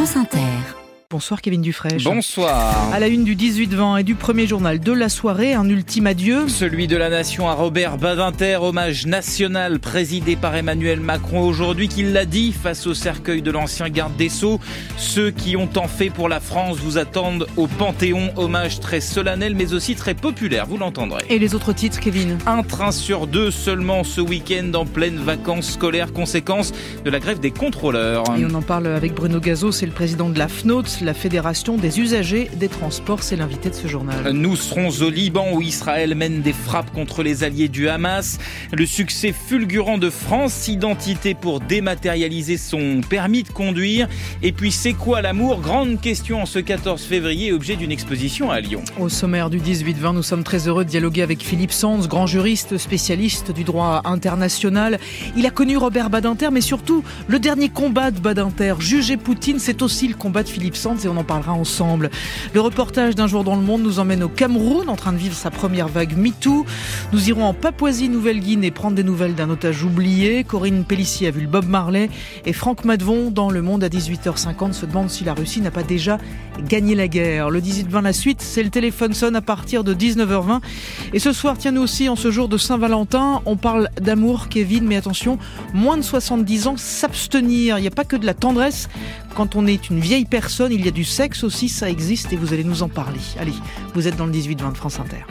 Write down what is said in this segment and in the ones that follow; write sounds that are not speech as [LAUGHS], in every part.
France Inter. Bonsoir Kevin Dufresne. Bonsoir. À la une du 18-20 et du premier journal de la soirée, un ultime adieu. Celui de la nation à Robert Badinter, hommage national présidé par Emmanuel Macron aujourd'hui, qu'il l'a dit face au cercueil de l'ancien garde des Sceaux. Ceux qui ont tant fait pour la France vous attendent au Panthéon, hommage très solennel mais aussi très populaire, vous l'entendrez. Et les autres titres, Kevin? Un train sur deux seulement ce week-end en pleine vacances scolaires, conséquence de la grève des contrôleurs. Et on en parle avec Bruno Gazo, c'est le président de la FNOT, la Fédération des usagers des transports. C'est l'invité de ce journal. Nous serons au Liban où Israël mène des frappes contre les alliés du Hamas. Le succès fulgurant de France Identité pour dématérialiser son permis de conduire. Et puis c'est quoi l'amour? Grande question en ce 14 février, objet d'une exposition à Lyon. Au sommaire du 18-20, nous sommes très heureux de dialoguer avec Philippe Sanz, grand juriste, spécialiste du droit international. Il a connu Robert Badinter, mais surtout le dernier combat de Badinter. Juger Poutine, c'est aussi le combat de Philippe Et on en parlera ensemble. Le reportage d'un jour dans le monde nous emmène au Cameroun en train de vivre sa première vague MeToo. Nous irons en Papouasie-Nouvelle-Guinée prendre des nouvelles d'un otage oublié. Corinne Pellissier a vu le Bob Marley et Franck Madvon dans Le Monde à 18h50 se demande si la Russie n'a pas déjà gagné la guerre. Le 18-20 la suite, c'est le téléphone sonne à partir de 19h20. Et ce soir, tiens-nous aussi en ce jour de Saint-Valentin, on parle d'amour, Kevin, mais attention, moins de 70 ans, s'abstenir. Il n'y a pas que de la tendresse. Quand on est une vieille personne, il y a du sexe aussi, ça existe et vous allez nous en parler. Allez, vous êtes dans le 18-20 de France Inter.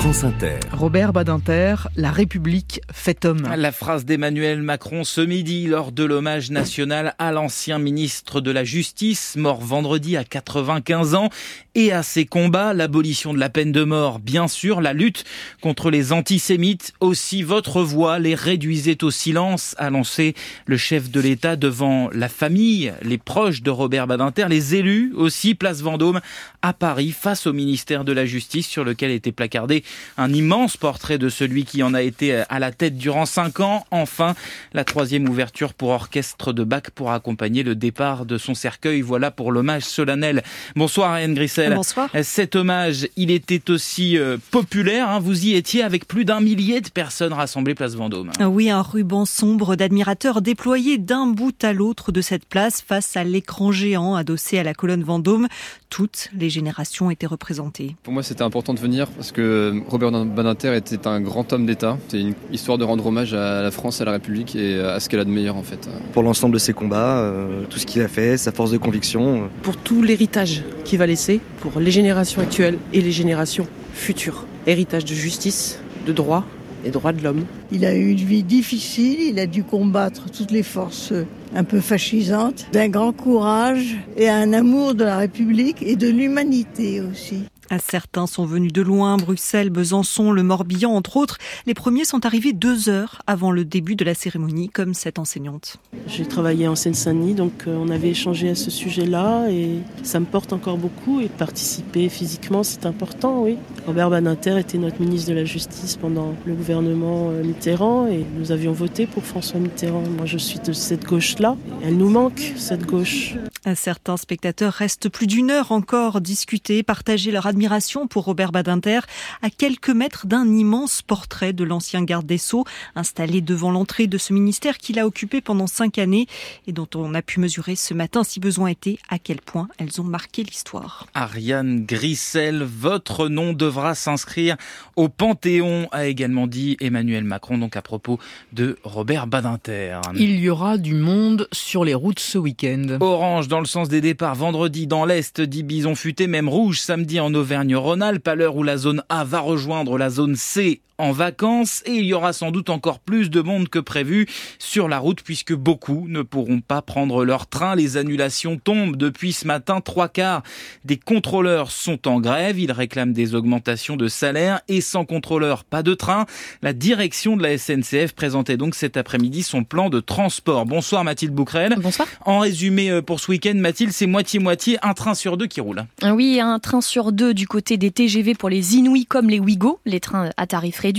France Inter. Robert Badinter, la République fait homme. La phrase d'Emmanuel Macron ce midi lors de l'hommage national à l'ancien ministre de la Justice, mort vendredi à 95 ans, et à ses combats, l'abolition de la peine de mort, bien sûr, la lutte contre les antisémites, aussi votre voix les réduisait au silence, a lancé le chef de l'État devant la famille, les proches de Robert Badinter, les élus aussi, place Vendôme, à Paris, face au ministère de la Justice, sur lequel était placardé un immense portrait de celui qui en a été à la tête durant cinq ans. Enfin, la troisième ouverture pour orchestre de Bach pour accompagner le départ de son cercueil. Voilà pour l'hommage solennel. Bonsoir Anne Grissel. Bonsoir. Cet hommage, il était aussi euh, populaire. Hein. Vous y étiez avec plus d'un millier de personnes rassemblées place Vendôme. Oui, un ruban sombre d'admirateurs déployé d'un bout à l'autre de cette place face à l'écran géant adossé à la colonne Vendôme. Toutes les générations étaient représentées. Pour moi, c'était important de venir parce que Robert Badinter était un grand homme d'État. C'est une histoire de rendre hommage à la France, à la République et à ce qu'elle a de meilleur en fait. Pour l'ensemble de ses combats, euh, tout ce qu'il a fait, sa force de conviction. Pour tout l'héritage qu'il va laisser, pour les générations actuelles et les générations futures. Héritage de justice, de droit, et droits de l'homme. Il a eu une vie difficile, il a dû combattre toutes les forces un peu fascisantes, d'un grand courage et un amour de la République et de l'humanité aussi. Certains sont venus de loin, Bruxelles, Besançon, le Morbihan, entre autres. Les premiers sont arrivés deux heures avant le début de la cérémonie, comme cette enseignante. J'ai travaillé en Seine-Saint-Denis, donc euh, on avait échangé à ce sujet-là et ça me porte encore beaucoup. Et participer physiquement, c'est important, oui. Robert Badinter était notre ministre de la Justice pendant le gouvernement euh, Mitterrand et nous avions voté pour François Mitterrand. Moi, je suis de cette gauche-là. Elle nous manque, cette gauche. Certains spectateurs restent plus d'une heure encore discuter, partager leur admiration pour Robert Badinter à quelques mètres d'un immense portrait de l'ancien garde des Sceaux installé devant l'entrée de ce ministère qu'il a occupé pendant cinq années et dont on a pu mesurer ce matin, si besoin était, à quel point elles ont marqué l'histoire. Ariane Grissel, votre nom devra s'inscrire au Panthéon, a également dit Emmanuel Macron, donc à propos de Robert Badinter. Il y aura du monde sur les routes ce week-end. Orange dans le sens des départs vendredi dans l'Est, dit Bison Futé, même rouge samedi en Auvergne-Rhône-Alpes, à l'heure où la zone A va rejoindre la zone C en vacances et il y aura sans doute encore plus de monde que prévu sur la route puisque beaucoup ne pourront pas prendre leur train. Les annulations tombent depuis ce matin. Trois quarts des contrôleurs sont en grève. Ils réclament des augmentations de salaire et sans contrôleur, pas de train. La direction de la SNCF présentait donc cet après-midi son plan de transport. Bonsoir Mathilde Bouquerel. Bonsoir. En résumé euh, pour ce week-end, Mathilde, c'est moitié-moitié, un train sur deux qui roule. Oui, un train sur deux du côté des TGV pour les Inuits comme les Ouigo, les trains à tarif réduit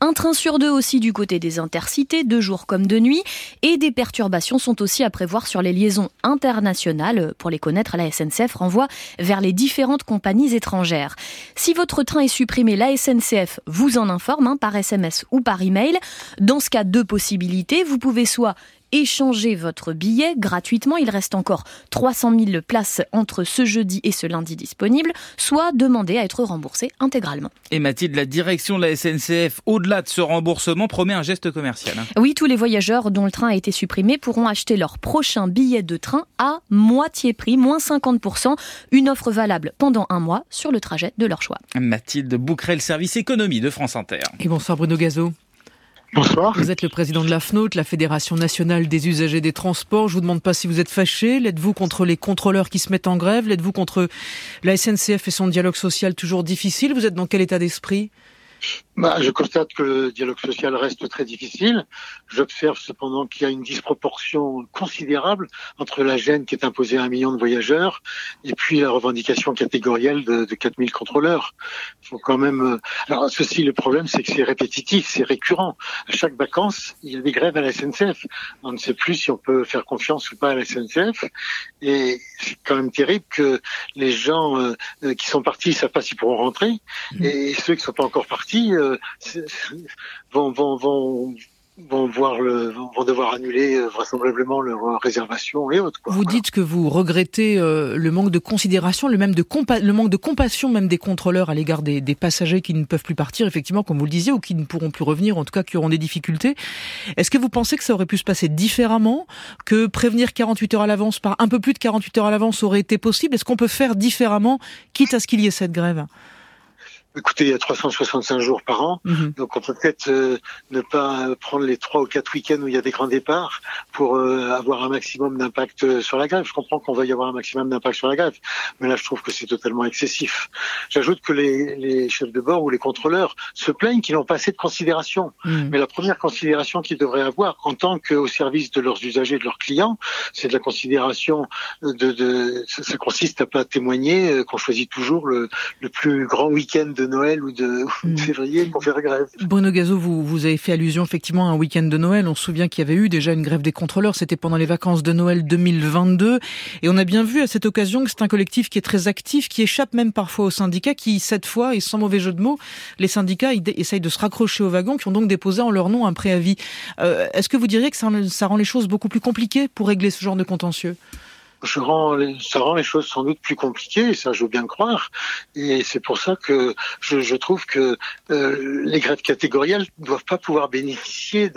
Un train sur deux aussi du côté des intercités, de jour comme de nuit. Et des perturbations sont aussi à prévoir sur les liaisons internationales. Pour les connaître, la SNCF renvoie vers les différentes compagnies étrangères. Si votre train est supprimé, la SNCF vous en informe hein, par SMS ou par email. Dans ce cas, deux possibilités. Vous pouvez soit échanger votre billet gratuitement. Il reste encore 300 000 places entre ce jeudi et ce lundi disponibles, soit demander à être remboursé intégralement. Et Mathilde, la direction de la SNCF, au-delà de ce remboursement, promet un geste commercial. Hein. Oui, tous les voyageurs dont le train a été supprimé pourront acheter leur prochain billet de train à moitié prix, moins 50%. Une offre valable pendant un mois sur le trajet de leur choix. Mathilde Bouquerel, service économie de France Inter. Et bonsoir Bruno Gazo. Bonsoir. Vous êtes le président de la FNOT, la Fédération nationale des usagers des transports. Je vous demande pas si vous êtes fâché. L'êtes-vous contre les contrôleurs qui se mettent en grève? L'êtes-vous contre la SNCF et son dialogue social toujours difficile? Vous êtes dans quel état d'esprit? Bah, je constate que le dialogue social reste très difficile. J'observe cependant qu'il y a une disproportion considérable entre la gêne qui est imposée à un million de voyageurs et puis la revendication catégorielle de, de 4000 contrôleurs. Il faut quand même. Euh, alors ceci, le problème, c'est que c'est répétitif, c'est récurrent. À chaque vacances, il y a des grèves à la SNCF. On ne sait plus si on peut faire confiance ou pas à la SNCF. Et c'est quand même terrible que les gens euh, euh, qui sont partis ne savent pas s'ils pourront rentrer, mmh. et ceux qui ne sont pas encore partis euh, vont, devoir annuler euh, vraisemblablement leur réservation et autres. Vous dites que vous regrettez euh, le manque de considération, le même manque de compassion même des contrôleurs à l'égard des, des, passagers qui ne peuvent plus partir, effectivement, comme vous le disiez, ou qui ne pourront plus revenir, en tout cas qui auront des difficultés. Est-ce que vous pensez que ça aurait pu se passer différemment, que prévenir 48 heures à l'avance par un peu plus de 48 heures à l'avance aurait été possible? Est-ce qu'on peut faire différemment, quitte à ce qu'il y ait cette grève? Écoutez, il y a 365 jours par an, mhm. donc on peut peut-être euh, ne pas prendre les trois ou quatre week-ends où il y a des grands départs pour euh, avoir un maximum d'impact euh, sur la grève. Je comprends qu'on va y avoir un maximum d'impact sur la grève, mais là je trouve que c'est totalement excessif. J'ajoute que les, les, chefs de bord ou les contrôleurs se plaignent qu'ils n'ont pas assez de considération. Mhm. Mais la première considération qu'ils devraient avoir en tant qu'au service de leurs usagers, de leurs clients, c'est de la considération de, de ça, consiste à pas témoigner qu'on choisit toujours le, le plus grand week-end de Noël ou de, hmm. février pour faire grève. Bruno Gazo, vous, vous avez fait allusion effectivement à un week-end de Noël. On se souvient qu'il y avait eu déjà une grève des contrôleurs. C'était pendant les vacances de Noël 2022. Et on a bien vu à cette occasion que c'est un collectif qui est très actif, qui échappe même parfois aux syndicats, qui cette fois, et sans mauvais jeu de mots, les syndicats essayent de se raccrocher au wagon, qui ont donc déposé en leur nom un préavis. Euh, est-ce que vous diriez que ça, ça rend les choses beaucoup plus compliquées pour régler ce genre de contentieux? Je rends ça rend les choses sans doute plus compliquées, et ça je veux bien le croire. Et c'est pour ça que je, je trouve que euh, les grèves catégorielles ne doivent pas pouvoir bénéficier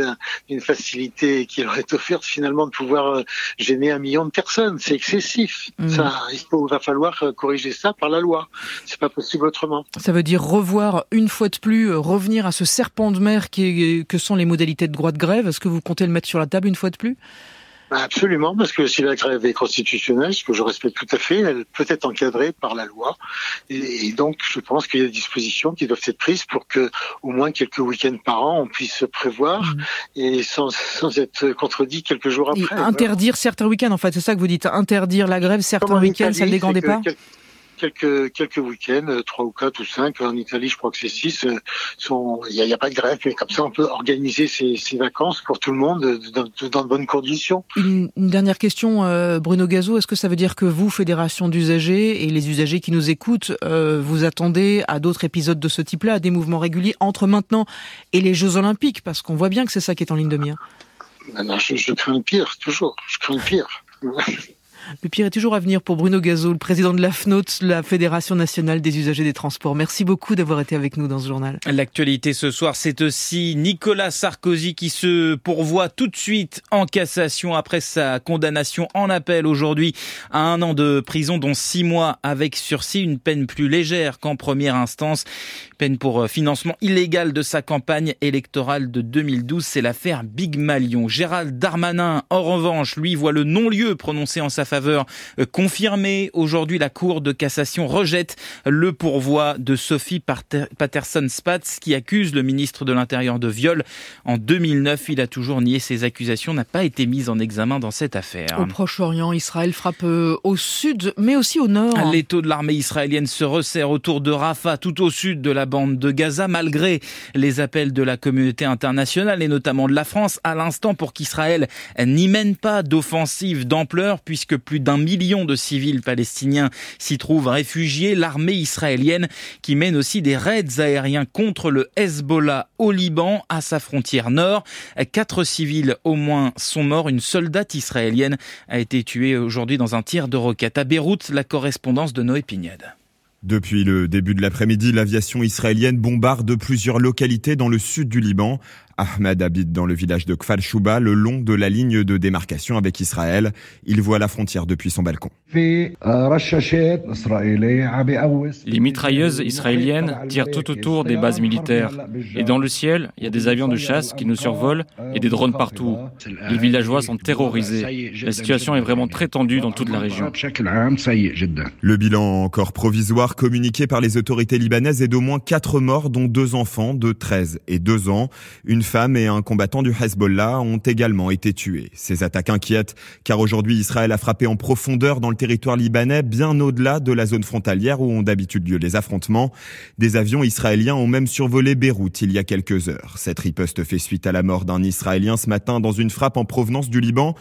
d'une facilité qui leur est offerte finalement de pouvoir euh, gêner un million de personnes. C'est excessif. Mmh. Ça, il faut, va falloir euh, corriger ça par la loi. C'est pas possible autrement. Ça veut dire revoir une fois de plus, revenir à ce serpent de mer qui que sont les modalités de droit de grève. Est-ce que vous comptez le mettre sur la table une fois de plus? Absolument, parce que si la grève est constitutionnelle, ce que je respecte tout à fait, elle peut être encadrée par la loi. Et, donc, je pense qu'il y a des dispositions qui doivent être prises pour que, au moins quelques week-ends par an, on puisse se prévoir mmh. et sans, sans être contredit quelques jours après. interdire certains week-ends, en fait, c'est ça que vous dites. Interdire la grève certains week-ends, ça ne dégradait pas quelques quelques week-ends, euh, trois ou quatre ou cinq. En Italie, je crois que c'est six. Euh, il n'y a, pas de grève, mais comme ça, on peut organiser ses, vacances pour tout le monde dans, de bonnes conditions. Une, dernière question, euh, Bruno Gazo. Est-ce que ça veut dire que vous, fédération d'usagers et les usagers qui nous écoutent, vous attendez à d'autres épisodes de ce type-là, à des mouvements réguliers entre maintenant et les Jeux Olympiques, parce qu'on voit bien que c'est ça qui est en ligne de mire. Non, je, je crains le pire, toujours. Je crains le pire. [LAUGHS] Le pire est toujours à venir pour Bruno Gazot, le président de la FNOT, la Fédération nationale des usagers des transports. Merci beaucoup d'avoir été avec nous dans ce journal. L'actualité ce soir, c'est aussi Nicolas Sarkozy qui se pourvoit tout de suite en cassation après sa condamnation en appel aujourd'hui à un an de prison, dont six mois avec sursis, une peine plus légère qu'en première instance. Peine pour euh, financement illégal de sa campagne électorale de 2012, c'est l'affaire Big Malion. Gérald Darmanin, en revanche, lui voit le non-lieu prononcé en sa faveur euh, confirmé. Aujourd'hui, la Cour de cassation rejette le pourvoi de Sophie Patterson-Spatz qui accuse le ministre de l'Intérieur de viol. En 2009, il a toujours nié ses accusations, n'a pas été mise en examen dans cette affaire. Au Proche-Orient, Israël frappe euh, au sud, mais aussi au nord. L'étau de l'armée israélienne se resserre autour de Rafah, tout au sud de la bande de Gaza, malgré les appels de la communauté internationale et notamment de la France à l'instant pour qu'Israël n'y mène pas d'offensive d'ampleur puisque plus d'un million de civils palestiniens s'y trouvent réfugiés. L'armée israélienne qui mène aussi des raids aériens contre le Hezbollah au Liban, à sa frontière nord. Quatre civils au moins sont morts. Une soldate israélienne a été tuée aujourd'hui dans un tir de roquette. À Beyrouth, la correspondance de Noé Pignade. Depuis le début de l'après-midi, l'aviation israélienne bombarde plusieurs localités dans le sud du Liban. Ahmed habite dans le village de Kfar Shouba, le long de la ligne de démarcation avec Israël. Il voit la frontière depuis son balcon. Les mitrailleuses israéliennes tirent tout autour des bases militaires. Et dans le ciel, il y a des avions de chasse qui nous survolent et des drones partout. Les villageois sont terrorisés. La situation est vraiment très tendue dans toute la région. Le bilan encore provisoire communiqué par les autorités libanaises est d'au moins 4 morts, dont deux enfants de 13 et 2 ans. Une femme et un combattant du Hezbollah ont également été tués. Ces attaques inquiètent car aujourd'hui Israël a frappé en profondeur dans le territoire libanais, bien au-delà de la zone frontalière où ont d'habitude lieu les affrontements. Des avions israéliens ont même survolé Beyrouth il y a quelques heures. Cette riposte fait suite à la mort d'un Israélien ce matin dans une frappe en provenance du Liban.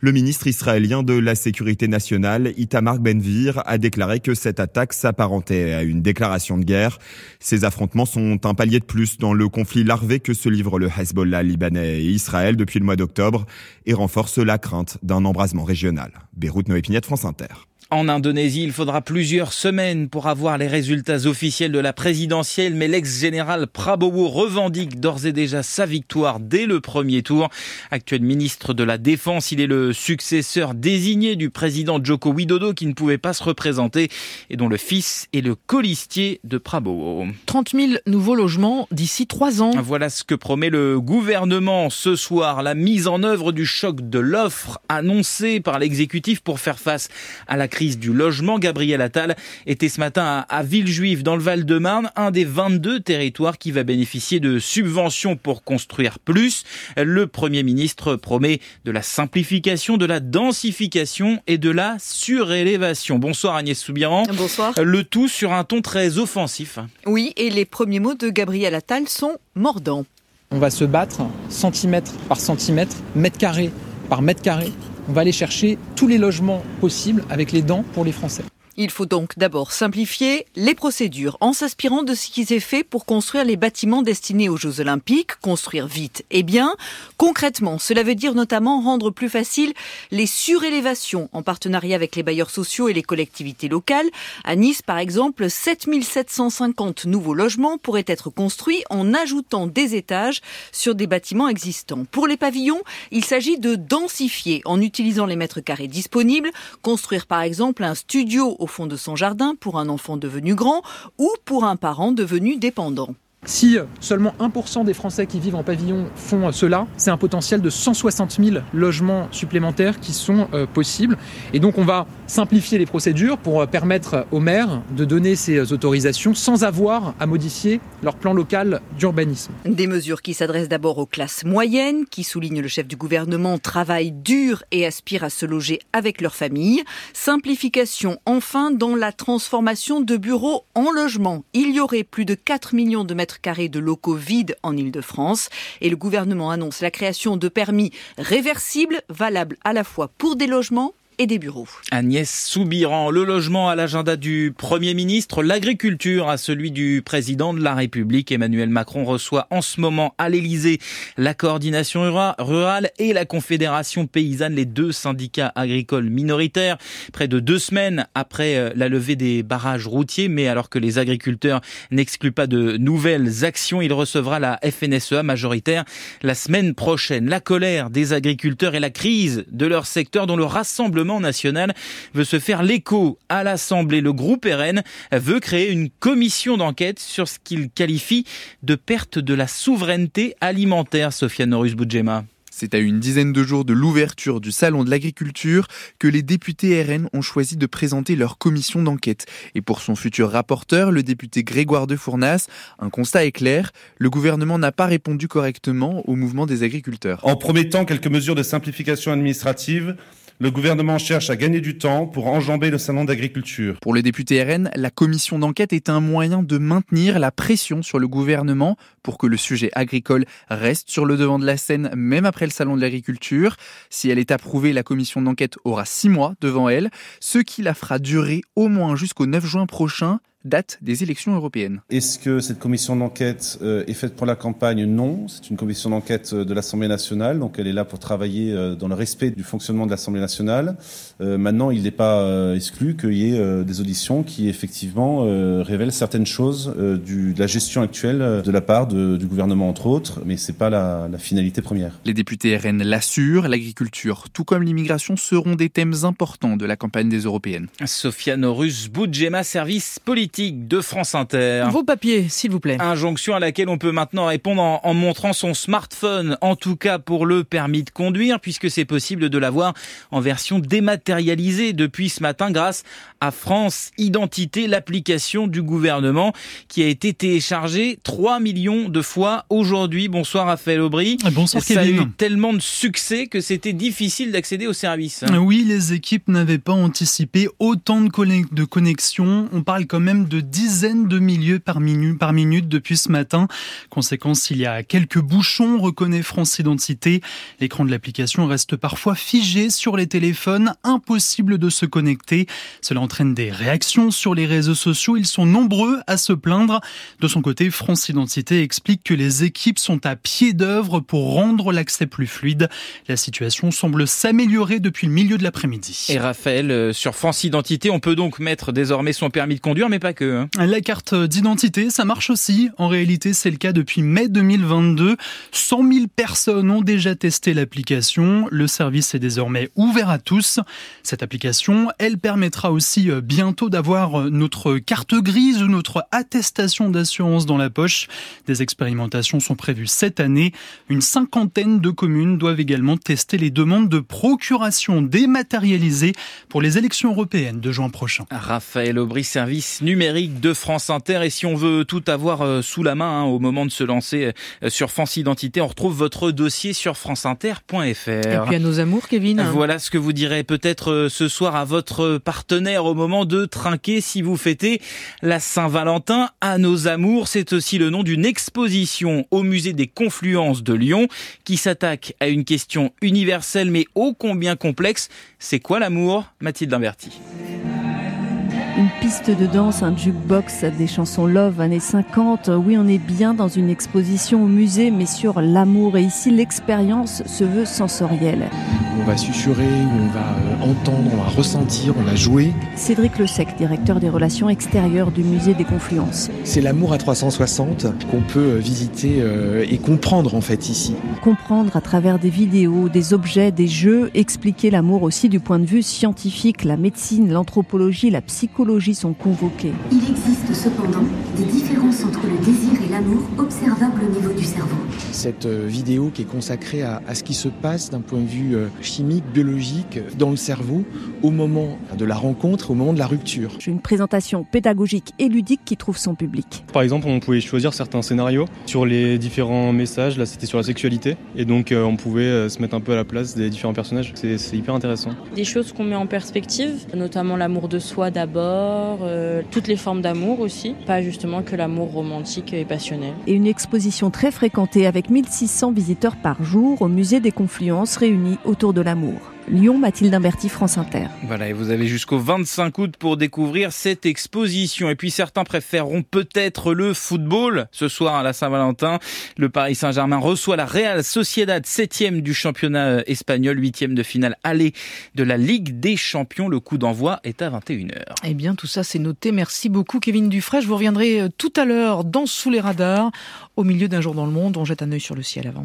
Le ministre israélien de la Sécurité nationale, Itamar Ben-Gvir, a déclaré que cette attaque s'apparentait à une déclaration de guerre. Ces affrontements sont un palier de plus dans le conflit larvé que se livrent le Hezbollah libanais et Israël depuis le mois d'octobre et renforcent la crainte d'un embrasement régional. Beyrouth, Noé Pignette, France Inter. En Indonésie, il faudra plusieurs semaines pour avoir les résultats officiels de la présidentielle, mais l'ex-général Prabowo revendique d'ores et déjà sa victoire dès le premier tour. Actuel ministre de la Défense, il est le successeur désigné du président Joko Widodo qui ne pouvait pas se représenter et dont le fils est le colistier de Prabowo. 30 000 nouveaux logements d'ici trois ans. Voilà ce que promet le gouvernement ce soir, la mise en œuvre du choc de l'offre annoncé par l'exécutif pour faire face à la crise crise du logement. Gabriel Attal était ce matin à Villejuif dans le Val-de-Marne, un des 22 territoires qui va bénéficier de subventions pour construire plus. Le Premier ministre promet de la simplification, de la densification et de la surélévation. Bonsoir Agnès Soubiran. Bonsoir. Le tout sur un ton très offensif. Oui, et les premiers mots de Gabriel Attal sont mordants. On va se battre centimètre par centimètre, mètre carré par mètre carré on va aller chercher tous les logements possibles avec les dents pour les Français. Il faut donc d'abord simplifier les procédures en s'inspirant de ce qui s'est fait pour construire les bâtiments destinés aux Jeux Olympiques, construire vite et bien. Concrètement, cela veut dire notamment rendre plus facile les surélévations en partenariat avec les bailleurs sociaux et les collectivités locales. À Nice, par exemple, 7750 nouveaux logements pourraient être construits en ajoutant des étages sur des bâtiments existants. Pour les pavillons, il s'agit de densifier en utilisant les mètres carrés disponibles, construire par exemple un studio au fond de son jardin pour un enfant devenu grand ou pour un parent devenu dépendant. Si seulement 1% des Français qui vivent en pavillon font cela, c'est un potentiel de 160 000 logements supplémentaires qui sont euh, possibles. Et donc on va simplifier les procédures pour euh, permettre aux maires de donner ces autorisations sans avoir à modifier leur plan local d'urbanisme. Des mesures qui s'adressent d'abord aux classes moyennes, qui, souligne le chef du gouvernement, travaillent dur et aspirent à se loger avec leur famille. Simplification enfin dans la transformation de bureaux en logements. Il y aurait plus de 4 millions de mètres carrés de locaux vides en Ile-de-France. Et le gouvernement annonce la création de permis réversibles, valables à la fois pour des logements et des bureaux. Agnès Soubiran, le logement à l'agenda du Premier ministre, l'agriculture à celui du président de la République. Emmanuel Macron reçoit en ce moment à l'Élysée la coordination rurale et la Confédération paysanne, les deux syndicats agricoles minoritaires, près de deux semaines après euh, la levée des barrages routiers. Mais alors que les agriculteurs n'excluent pas de nouvelles actions, il recevra la FNSEA majoritaire la semaine prochaine. La colère des agriculteurs et la crise de leur secteur dont le rassemblement national veut se faire l'écho à l'Assemblée. Le groupe RN veut créer une commission d'enquête sur ce qu'il qualifie de perte de la souveraineté alimentaire, Sofiane Norus Boudjema. C'est à une dizaine de jours de l'ouverture du Salon de l'agriculture que les députés RN ont choisi de présenter leur commission d'enquête. Et pour son futur rapporteur, le député Grégoire de Fournas, un constat est clair, le gouvernement n'a pas répondu correctement au mouvement des agriculteurs. En promettant quelques mesures de simplification administrative, le gouvernement cherche à gagner du temps pour enjamber le salon d'agriculture. Pour le député RN, la commission d'enquête est un moyen de maintenir la pression sur le gouvernement pour que le sujet agricole reste sur le devant de la scène même après le salon de l'agriculture. Si elle est approuvée, la commission d'enquête aura six mois devant elle, ce qui la fera durer au moins jusqu'au 9 juin prochain date des élections européennes. Est-ce que cette commission d'enquête euh, est faite pour la campagne? Non, c'est une commission d'enquête euh, de l'Assemblée nationale, donc elle est là pour travailler euh, dans le respect du fonctionnement de l'Assemblée nationale. maintenant, il n'est pas exclu qu'il y ait des auditions qui effectivement révèlent certaines choses du, de la gestion actuelle de la part de, du gouvernement, entre autres, mais c'est pas la, la finalité première. Les députés RN l'assurent, l'agriculture, tout comme l'immigration, seront des thèmes importants de la campagne des européennes. Sofiane Norus, Boudjema, service politique de France Inter. Vos papiers, s'il vous plaît. Injonction à laquelle on peut maintenant répondre en, montrant son smartphone, en tout cas pour le permis de conduire, puisque c'est possible de l'avoir en version dématérialisée depuis ce matin grâce à France Identité, l'application du gouvernement qui a été téléchargée 3 millions de fois aujourd'hui. Bonsoir Raphaël Aubry. Bonsoir Ça a eu tellement de succès que c'était difficile d'accéder au service. Oui, les équipes n'avaient pas anticipé autant de connexions. On parle quand même de dizaines de milliers par minute, par minute depuis ce matin. Conséquence, il y a quelques bouchons, reconnaît France Identité. L'écran de l'application reste parfois figé sur les téléphones, impossible de se connecter. Cela entraîne des réactions sur les réseaux sociaux. Ils sont nombreux à se plaindre. De son côté, France Identité explique que les équipes sont à pied d'œuvre pour rendre l'accès plus fluide. La situation semble s'améliorer depuis le milieu de l'après-midi. Et Raphaël, euh, sur France Identité, on peut donc mettre désormais son permis de conduire, mais pas que. Hein. La carte d'identité, ça marche aussi. En réalité, c'est le cas depuis mai 2022. 100 000 personnes ont déjà testé l'application. Le service est désormais ouvert à tous. Cette application, elle permettra aussi euh, bientôt d'avoir euh, notre carte grise ou notre attestation d'assurance dans la poche. Des expérimentations sont prévues cette année. Une cinquantaine de communes doivent également tester les demandes de procuration dématérialisée pour les élections européennes de juin prochain. Raphaël Aubry, service numérique de France Inter. Et si on veut tout avoir euh, sous la main hein, au moment de se lancer sur France Identité, on retrouve votre dossier sur franceinter.fr. Et puis à nos amours, Kevin. Voilà ce que vous direz peut-être ce soir à votre partenaire au moment de trinquer si vous fêtez la Saint-Valentin. À nos amours, c'est aussi le nom d'une exposition au musée des Confluences de Lyon qui s'attaque à une question universelle mais ô combien complexe. C'est quoi l'amour Mathilde Imberti une piste de danse, un jukebox, des chansons love années 50. Oui, on est bien dans une exposition au musée, mais sur l'amour. Et ici, l'expérience se veut sensorielle. On va susurrer, on va euh, entendre, on va ressentir, on va jouer. Cédric Lesec, directeur des relations extérieures du musée des Confluences. C'est l'amour à 360 qu'on peut euh, visiter euh, et comprendre en fait ici. Comprendre à travers des vidéos, des objets, des jeux, expliquer l'amour aussi du point de vue scientifique, la médecine, l'anthropologie, la psychologie sont convoquées. Il existe cependant des différences entre le désir et l'amour observables au niveau du cerveau. Cette vidéo qui est consacrée à, ce qui se passe d'un point de vue euh, chimique, biologique dans le cerveau au moment de la rencontre, au moment de la rupture. Une présentation pédagogique et ludique qui trouve son public. Par exemple, on pouvait choisir certains scénarios sur les différents messages. Là, c'était sur la sexualité. Et donc, euh, on pouvait se mettre un peu à la place des différents personnages. C'est hyper intéressant. Des choses qu'on met en perspective, notamment l'amour de soi d'abord euh, toutes les formes d'amour aussi, pas justement que l'amour romantique et passionnel. Et une exposition très fréquentée avec 1600 visiteurs par jour au musée des Confluences réunis autour de l'amour. Lyon, Mathilde Imberti, France Inter. Voilà, et vous avez jusqu'au 25 août pour découvrir cette exposition. Et puis certains préféreront peut-être le football. Ce soir à la Saint-Valentin, le Paris Saint-Germain reçoit la Real Sociedad, septième du championnat espagnol, huitième de finale aller de la Ligue des Champions. Le coup d'envoi est à 21h. Eh bien, tout ça c'est noté. Merci beaucoup Kevin Dufray. Je vous reviendrai euh, tout à l'heure dans Sous les radars, au milieu d'un jour dans le monde. On jette un œil sur le ciel avant.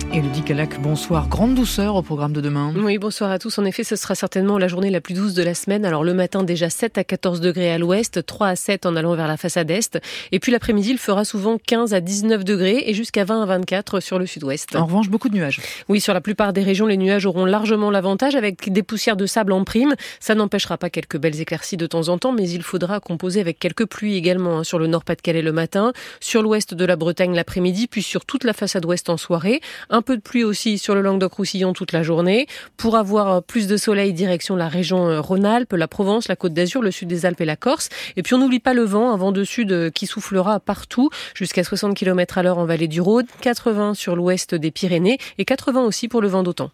Et le Dicalac, bonsoir. Grande douceur au programme de demain. Oui, bonsoir à tous. En effet, ce sera certainement la journée la plus douce de la semaine. Alors le matin, déjà 7 à 14 degrés à l'ouest, 3 à 7 en allant vers la façade est. Et puis l'après-midi, il fera souvent 15 à 19 degrés et jusqu'à 20 à 24 sur le sud-ouest. En revanche, beaucoup de nuages. Oui, sur la plupart des régions, les nuages auront largement l'avantage avec des poussières de sable en prime. Ça n'empêchera pas quelques belles éclaircies de temps en temps, mais il faudra composer avec quelques pluies également hein, sur le nord-Pas-de-Calais le matin, sur l'ouest de la Bretagne l'après-midi, puis sur toute la façade ouest en soirée. Un peu de pluie aussi sur le Languedoc-Roussillon toute la journée. Pour avoir euh, plus de soleil, direction la région euh, Rhône-Alpes, la Provence, la Côte d'Azur, le sud des Alpes et la Corse. Et puis on n'oublie pas le vent, un vent de sud euh, qui soufflera partout, jusqu'à 60 km à l'heure en vallée du Rhône, 80 sur l'ouest des Pyrénées et 80 aussi pour le vent d'Otan.